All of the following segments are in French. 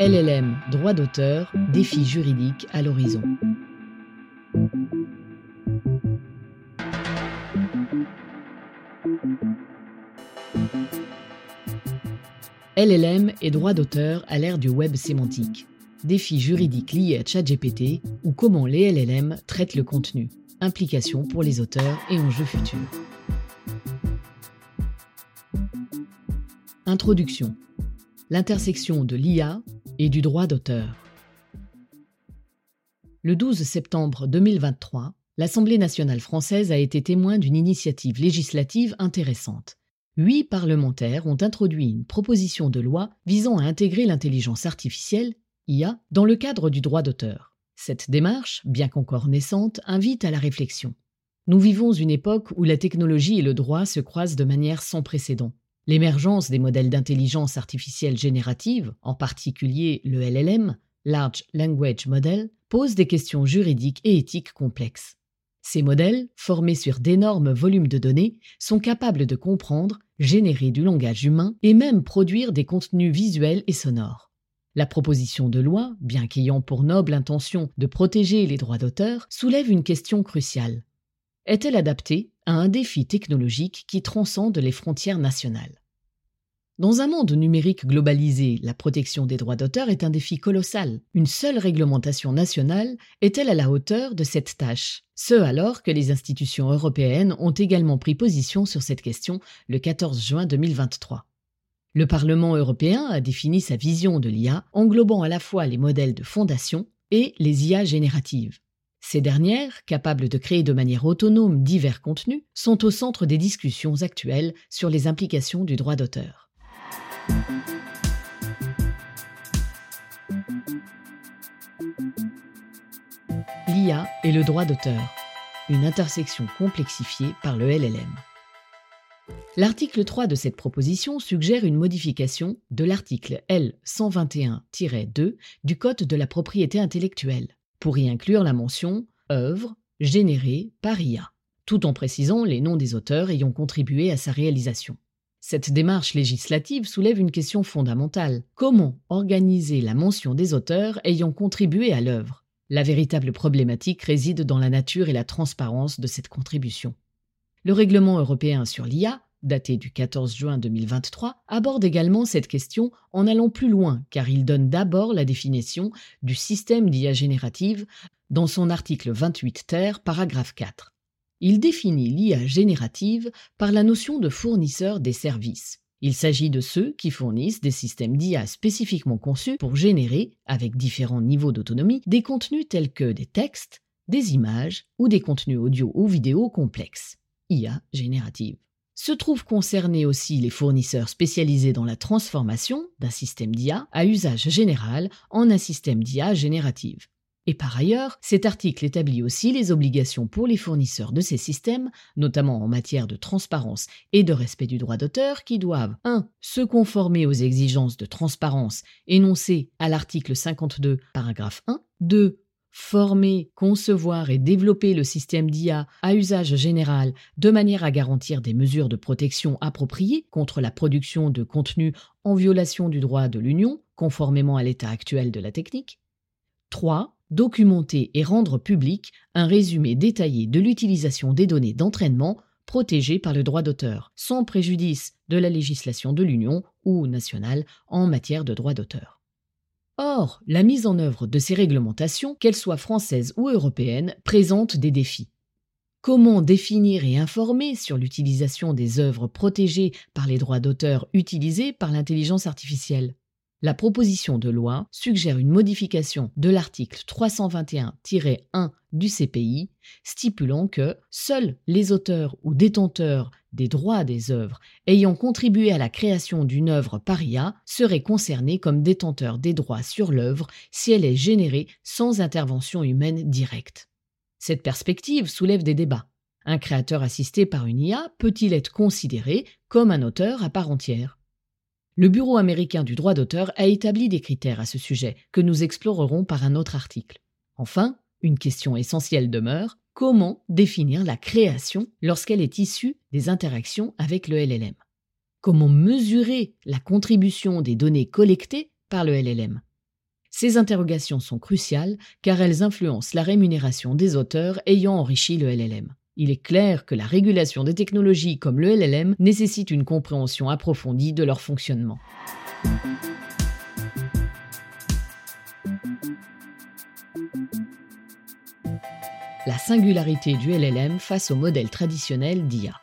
LLM, droit d'auteur, défi juridique à l'horizon. LLM et droit d'auteur à l'ère du web sémantique. Défis juridiques liés à ChatGPT ou comment les LLM traitent le contenu. Implications pour les auteurs et enjeux futurs. Introduction. L'intersection de l'IA et du droit d'auteur. Le 12 septembre 2023, l'Assemblée nationale française a été témoin d'une initiative législative intéressante huit parlementaires ont introduit une proposition de loi visant à intégrer l'intelligence artificielle, IA, dans le cadre du droit d'auteur. Cette démarche, bien qu'encore naissante, invite à la réflexion. Nous vivons une époque où la technologie et le droit se croisent de manière sans précédent. L'émergence des modèles d'intelligence artificielle générative, en particulier le LLM, Large Language Model, pose des questions juridiques et éthiques complexes. Ces modèles, formés sur d'énormes volumes de données, sont capables de comprendre, générer du langage humain et même produire des contenus visuels et sonores. La proposition de loi, bien qu'ayant pour noble intention de protéger les droits d'auteur, soulève une question cruciale. Est-elle adaptée à un défi technologique qui transcende les frontières nationales? Dans un monde numérique globalisé, la protection des droits d'auteur est un défi colossal. Une seule réglementation nationale est-elle à la hauteur de cette tâche? Ce alors que les institutions européennes ont également pris position sur cette question le 14 juin 2023. Le Parlement européen a défini sa vision de l'IA, englobant à la fois les modèles de fondation et les IA génératives. Ces dernières, capables de créer de manière autonome divers contenus, sont au centre des discussions actuelles sur les implications du droit d'auteur. L'IA et le droit d'auteur, une intersection complexifiée par le LLM. L'article 3 de cette proposition suggère une modification de l'article L121-2 du Code de la propriété intellectuelle pour y inclure la mention œuvre générée par IA, tout en précisant les noms des auteurs ayant contribué à sa réalisation. Cette démarche législative soulève une question fondamentale. Comment organiser la mention des auteurs ayant contribué à l'œuvre? La véritable problématique réside dans la nature et la transparence de cette contribution. Le règlement européen sur l'IA, daté du 14 juin 2023, aborde également cette question en allant plus loin car il donne d'abord la définition du système d'IA générative dans son article 28 ter, paragraphe 4. Il définit l'IA générative par la notion de fournisseur des services. Il s'agit de ceux qui fournissent des systèmes d'IA spécifiquement conçus pour générer, avec différents niveaux d'autonomie, des contenus tels que des textes, des images ou des contenus audio ou vidéo complexes. IA générative. Se trouvent concernés aussi les fournisseurs spécialisés dans la transformation d'un système d'IA à usage général en un système d'IA générative. Et par ailleurs, cet article établit aussi les obligations pour les fournisseurs de ces systèmes, notamment en matière de transparence et de respect du droit d'auteur, qui doivent 1. se conformer aux exigences de transparence énoncées à l'article 52, paragraphe 1, 2 former, concevoir et développer le système d'IA à usage général de manière à garantir des mesures de protection appropriées contre la production de contenus en violation du droit de l'Union, conformément à l'état actuel de la technique. 3 documenter et rendre public un résumé détaillé de l'utilisation des données d'entraînement protégées par le droit d'auteur, sans préjudice de la législation de l'Union ou nationale en matière de droit d'auteur. Or, la mise en œuvre de ces réglementations, qu'elles soient françaises ou européennes, présente des défis. Comment définir et informer sur l'utilisation des œuvres protégées par les droits d'auteur utilisées par l'intelligence artificielle? La proposition de loi suggère une modification de l'article 321-1 du CPI, stipulant que seuls les auteurs ou détenteurs des droits des œuvres ayant contribué à la création d'une œuvre paria seraient concernés comme détenteurs des droits sur l'œuvre si elle est générée sans intervention humaine directe. Cette perspective soulève des débats. Un créateur assisté par une IA peut-il être considéré comme un auteur à part entière? Le Bureau américain du droit d'auteur a établi des critères à ce sujet que nous explorerons par un autre article. Enfin, une question essentielle demeure, comment définir la création lorsqu'elle est issue des interactions avec le LLM Comment mesurer la contribution des données collectées par le LLM Ces interrogations sont cruciales car elles influencent la rémunération des auteurs ayant enrichi le LLM. Il est clair que la régulation des technologies comme le LLM nécessite une compréhension approfondie de leur fonctionnement. La singularité du LLM face au modèle traditionnel d'IA.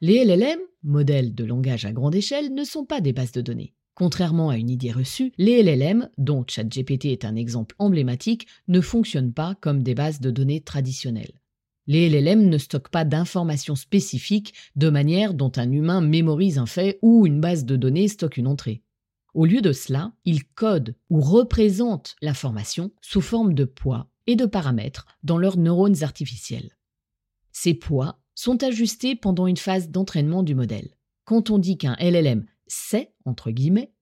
Les LLM, modèles de langage à grande échelle, ne sont pas des bases de données. Contrairement à une idée reçue, les LLM, dont ChatGPT est un exemple emblématique, ne fonctionnent pas comme des bases de données traditionnelles. Les LLM ne stockent pas d'informations spécifiques de manière dont un humain mémorise un fait ou une base de données stocke une entrée. Au lieu de cela, ils codent ou représentent l'information sous forme de poids et de paramètres dans leurs neurones artificiels. Ces poids sont ajustés pendant une phase d'entraînement du modèle. Quand on dit qu'un LLM sait, entre guillemets,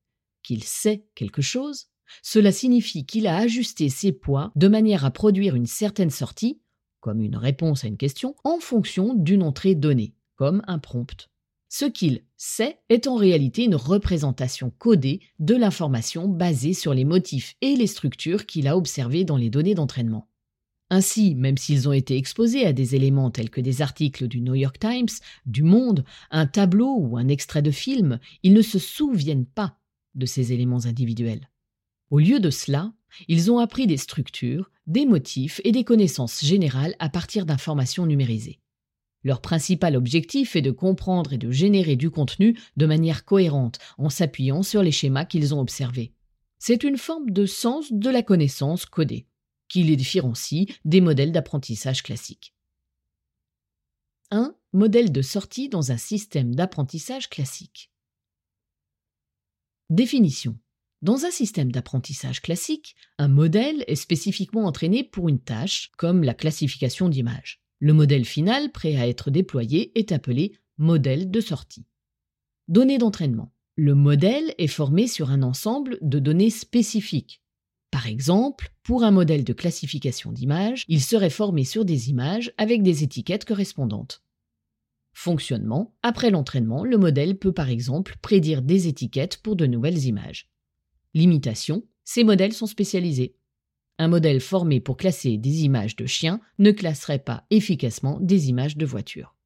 qu'il sait quelque chose, cela signifie qu'il a ajusté ses poids de manière à produire une certaine sortie, comme une réponse à une question, en fonction d'une entrée donnée, comme un prompt. Ce qu'il sait est en réalité une représentation codée de l'information basée sur les motifs et les structures qu'il a observées dans les données d'entraînement. Ainsi, même s'ils ont été exposés à des éléments tels que des articles du New York Times, du Monde, un tableau ou un extrait de film, ils ne se souviennent pas de ces éléments individuels. Au lieu de cela, ils ont appris des structures, des motifs et des connaissances générales à partir d'informations numérisées. Leur principal objectif est de comprendre et de générer du contenu de manière cohérente en s'appuyant sur les schémas qu'ils ont observés. C'est une forme de sens de la connaissance codée qui les différencie des modèles d'apprentissage classiques. 1. Modèle de sortie dans un système d'apprentissage classique. Définition. Dans un système d'apprentissage classique, un modèle est spécifiquement entraîné pour une tâche, comme la classification d'images. Le modèle final, prêt à être déployé, est appelé modèle de sortie. Données d'entraînement. Le modèle est formé sur un ensemble de données spécifiques, par exemple, pour un modèle de classification d'images, il serait formé sur des images avec des étiquettes correspondantes. Fonctionnement. Après l'entraînement, le modèle peut par exemple prédire des étiquettes pour de nouvelles images. Limitation. Ces modèles sont spécialisés. Un modèle formé pour classer des images de chiens ne classerait pas efficacement des images de voitures.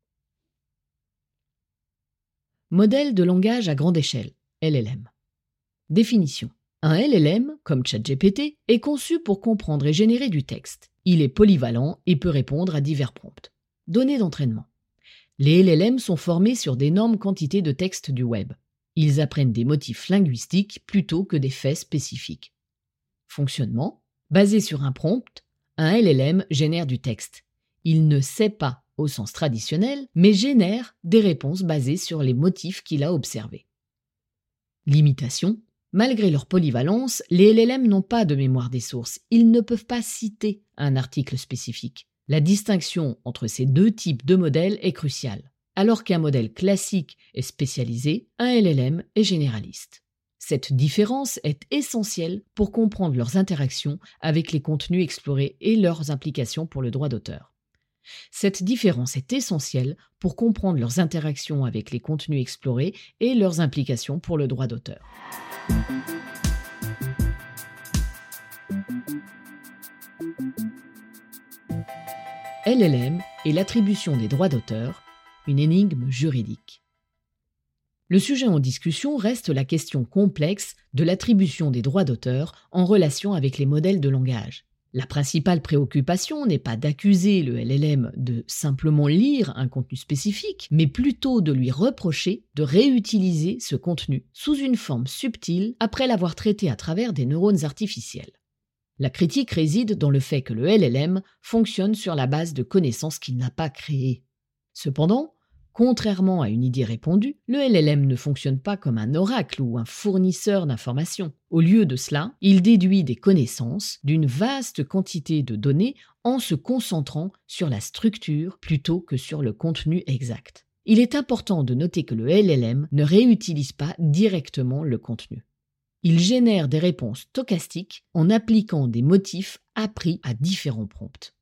Modèle de langage à grande échelle, LLM. Définition. Un LLM, comme ChatGPT, est conçu pour comprendre et générer du texte. Il est polyvalent et peut répondre à divers prompts. Données d'entraînement. Les LLM sont formés sur d'énormes quantités de textes du web. Ils apprennent des motifs linguistiques plutôt que des faits spécifiques. Fonctionnement. Basé sur un prompt, un LLM génère du texte. Il ne sait pas au sens traditionnel, mais génère des réponses basées sur les motifs qu'il a observés. Limitation. Malgré leur polyvalence, les LLM n'ont pas de mémoire des sources. Ils ne peuvent pas citer un article spécifique. La distinction entre ces deux types de modèles est cruciale. Alors qu'un modèle classique est spécialisé, un LLM est généraliste. Cette différence est essentielle pour comprendre leurs interactions avec les contenus explorés et leurs implications pour le droit d'auteur. Cette différence est essentielle pour comprendre leurs interactions avec les contenus explorés et leurs implications pour le droit d'auteur. LLM et l'attribution des droits d'auteur, une énigme juridique. Le sujet en discussion reste la question complexe de l'attribution des droits d'auteur en relation avec les modèles de langage. La principale préoccupation n'est pas d'accuser le LLM de simplement lire un contenu spécifique, mais plutôt de lui reprocher de réutiliser ce contenu sous une forme subtile après l'avoir traité à travers des neurones artificiels. La critique réside dans le fait que le LLM fonctionne sur la base de connaissances qu'il n'a pas créées. Cependant, Contrairement à une idée répandue, le LLM ne fonctionne pas comme un oracle ou un fournisseur d'informations. Au lieu de cela, il déduit des connaissances d'une vaste quantité de données en se concentrant sur la structure plutôt que sur le contenu exact. Il est important de noter que le LLM ne réutilise pas directement le contenu. Il génère des réponses stochastiques en appliquant des motifs appris à différents prompts.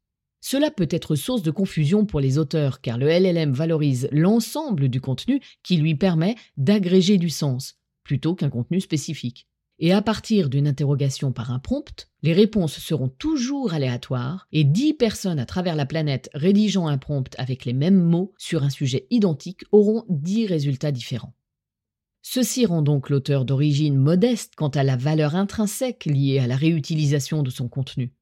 Cela peut être source de confusion pour les auteurs car le LLM valorise l'ensemble du contenu qui lui permet d'agréger du sens, plutôt qu'un contenu spécifique. Et à partir d'une interrogation par un prompt, les réponses seront toujours aléatoires et 10 personnes à travers la planète rédigeant un prompt avec les mêmes mots sur un sujet identique auront 10 résultats différents. Ceci rend donc l'auteur d'origine modeste quant à la valeur intrinsèque liée à la réutilisation de son contenu.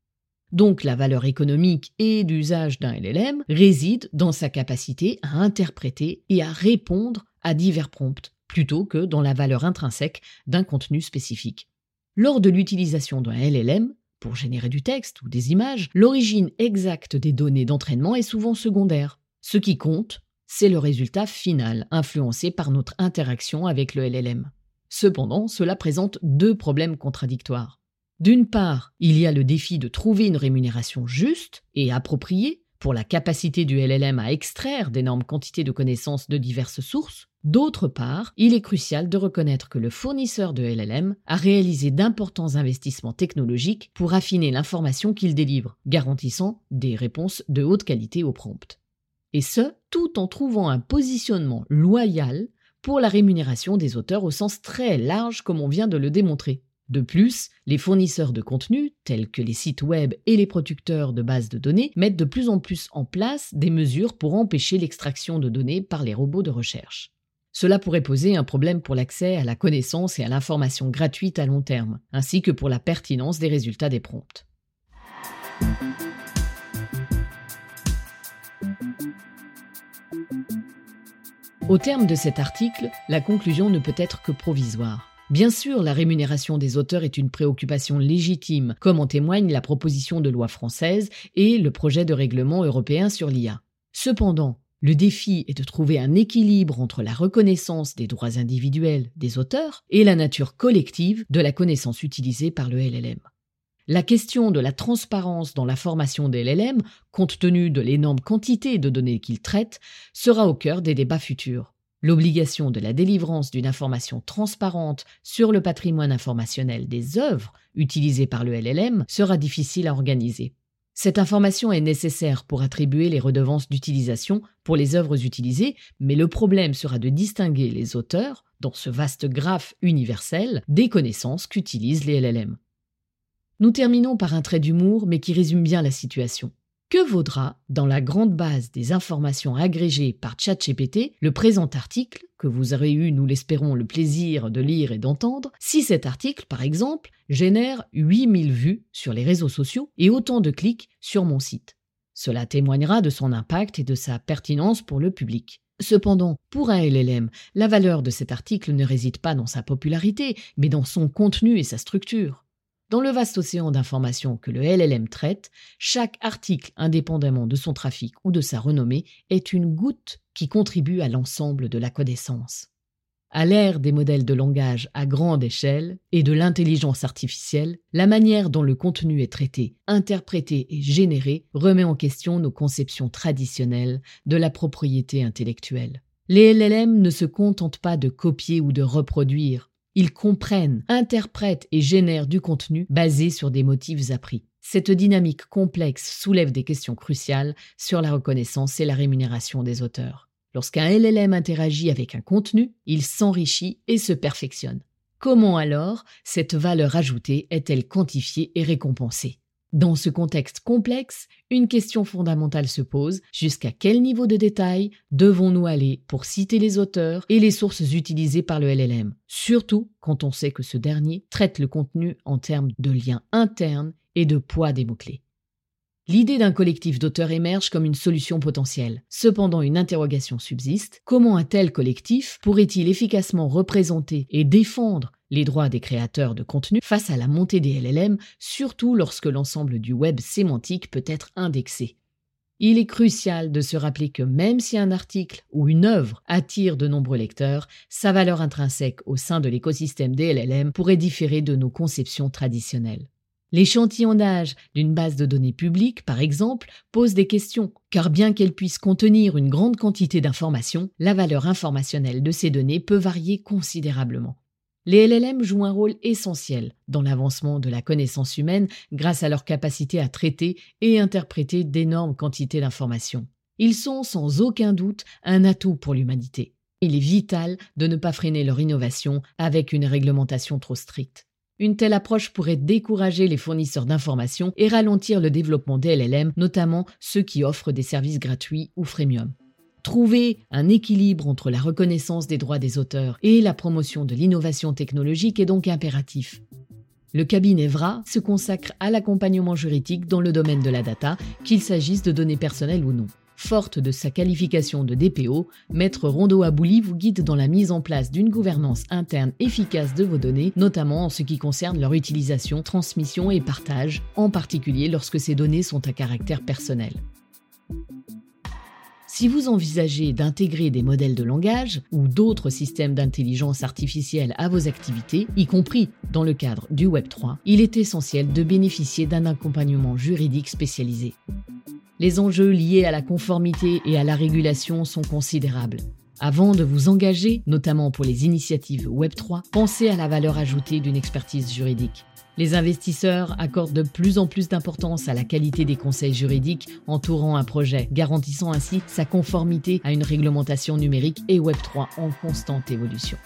Donc la valeur économique et d'usage d'un LLM réside dans sa capacité à interpréter et à répondre à divers prompts, plutôt que dans la valeur intrinsèque d'un contenu spécifique. Lors de l'utilisation d'un LLM, pour générer du texte ou des images, l'origine exacte des données d'entraînement est souvent secondaire. Ce qui compte, c'est le résultat final, influencé par notre interaction avec le LLM. Cependant, cela présente deux problèmes contradictoires. D'une part, il y a le défi de trouver une rémunération juste et appropriée pour la capacité du LLM à extraire d'énormes quantités de connaissances de diverses sources. D'autre part, il est crucial de reconnaître que le fournisseur de LLM a réalisé d'importants investissements technologiques pour affiner l'information qu'il délivre, garantissant des réponses de haute qualité au prompt. Et ce, tout en trouvant un positionnement loyal pour la rémunération des auteurs au sens très large comme on vient de le démontrer. De plus, les fournisseurs de contenu, tels que les sites web et les producteurs de bases de données, mettent de plus en plus en place des mesures pour empêcher l'extraction de données par les robots de recherche. Cela pourrait poser un problème pour l'accès à la connaissance et à l'information gratuite à long terme, ainsi que pour la pertinence des résultats des prompts. Au terme de cet article, la conclusion ne peut être que provisoire. Bien sûr, la rémunération des auteurs est une préoccupation légitime, comme en témoigne la proposition de loi française et le projet de règlement européen sur l'IA. Cependant, le défi est de trouver un équilibre entre la reconnaissance des droits individuels des auteurs et la nature collective de la connaissance utilisée par le LLM. La question de la transparence dans la formation des LLM, compte tenu de l'énorme quantité de données qu'il traite, sera au cœur des débats futurs. L'obligation de la délivrance d'une information transparente sur le patrimoine informationnel des œuvres utilisées par le LLM sera difficile à organiser. Cette information est nécessaire pour attribuer les redevances d'utilisation pour les œuvres utilisées, mais le problème sera de distinguer les auteurs, dans ce vaste graphe universel, des connaissances qu'utilisent les LLM. Nous terminons par un trait d'humour, mais qui résume bien la situation. Que vaudra, dans la grande base des informations agrégées par ChatGPT, le présent article, que vous aurez eu, nous l'espérons, le plaisir de lire et d'entendre, si cet article, par exemple, génère 8000 vues sur les réseaux sociaux et autant de clics sur mon site? Cela témoignera de son impact et de sa pertinence pour le public. Cependant, pour un LLM, la valeur de cet article ne réside pas dans sa popularité, mais dans son contenu et sa structure. Dans le vaste océan d'informations que le LLM traite, chaque article, indépendamment de son trafic ou de sa renommée, est une goutte qui contribue à l'ensemble de la connaissance. À l'ère des modèles de langage à grande échelle et de l'intelligence artificielle, la manière dont le contenu est traité, interprété et généré remet en question nos conceptions traditionnelles de la propriété intellectuelle. Les LLM ne se contentent pas de copier ou de reproduire, ils comprennent, interprètent et génèrent du contenu basé sur des motifs appris. Cette dynamique complexe soulève des questions cruciales sur la reconnaissance et la rémunération des auteurs. Lorsqu'un LLM interagit avec un contenu, il s'enrichit et se perfectionne. Comment alors cette valeur ajoutée est-elle quantifiée et récompensée? Dans ce contexte complexe, une question fondamentale se pose, jusqu'à quel niveau de détail devons-nous aller pour citer les auteurs et les sources utilisées par le LLM, surtout quand on sait que ce dernier traite le contenu en termes de liens internes et de poids des mots-clés. L'idée d'un collectif d'auteurs émerge comme une solution potentielle. Cependant, une interrogation subsiste. Comment un tel collectif pourrait-il efficacement représenter et défendre les droits des créateurs de contenu face à la montée des LLM, surtout lorsque l'ensemble du web sémantique peut être indexé. Il est crucial de se rappeler que même si un article ou une œuvre attire de nombreux lecteurs, sa valeur intrinsèque au sein de l'écosystème des LLM pourrait différer de nos conceptions traditionnelles. L'échantillonnage d'une base de données publique, par exemple, pose des questions, car bien qu'elle puisse contenir une grande quantité d'informations, la valeur informationnelle de ces données peut varier considérablement. Les LLM jouent un rôle essentiel dans l'avancement de la connaissance humaine grâce à leur capacité à traiter et interpréter d'énormes quantités d'informations. Ils sont sans aucun doute un atout pour l'humanité. Il est vital de ne pas freiner leur innovation avec une réglementation trop stricte. Une telle approche pourrait décourager les fournisseurs d'informations et ralentir le développement des LLM, notamment ceux qui offrent des services gratuits ou freemium. Trouver un équilibre entre la reconnaissance des droits des auteurs et la promotion de l'innovation technologique est donc impératif. Le cabinet VRA se consacre à l'accompagnement juridique dans le domaine de la data, qu'il s'agisse de données personnelles ou non. Forte de sa qualification de DPO, Maître Rondo Abouli vous guide dans la mise en place d'une gouvernance interne efficace de vos données, notamment en ce qui concerne leur utilisation, transmission et partage, en particulier lorsque ces données sont à caractère personnel. Si vous envisagez d'intégrer des modèles de langage ou d'autres systèmes d'intelligence artificielle à vos activités, y compris dans le cadre du Web3, il est essentiel de bénéficier d'un accompagnement juridique spécialisé. Les enjeux liés à la conformité et à la régulation sont considérables. Avant de vous engager, notamment pour les initiatives Web3, pensez à la valeur ajoutée d'une expertise juridique. Les investisseurs accordent de plus en plus d'importance à la qualité des conseils juridiques entourant un projet, garantissant ainsi sa conformité à une réglementation numérique et Web3 en constante évolution.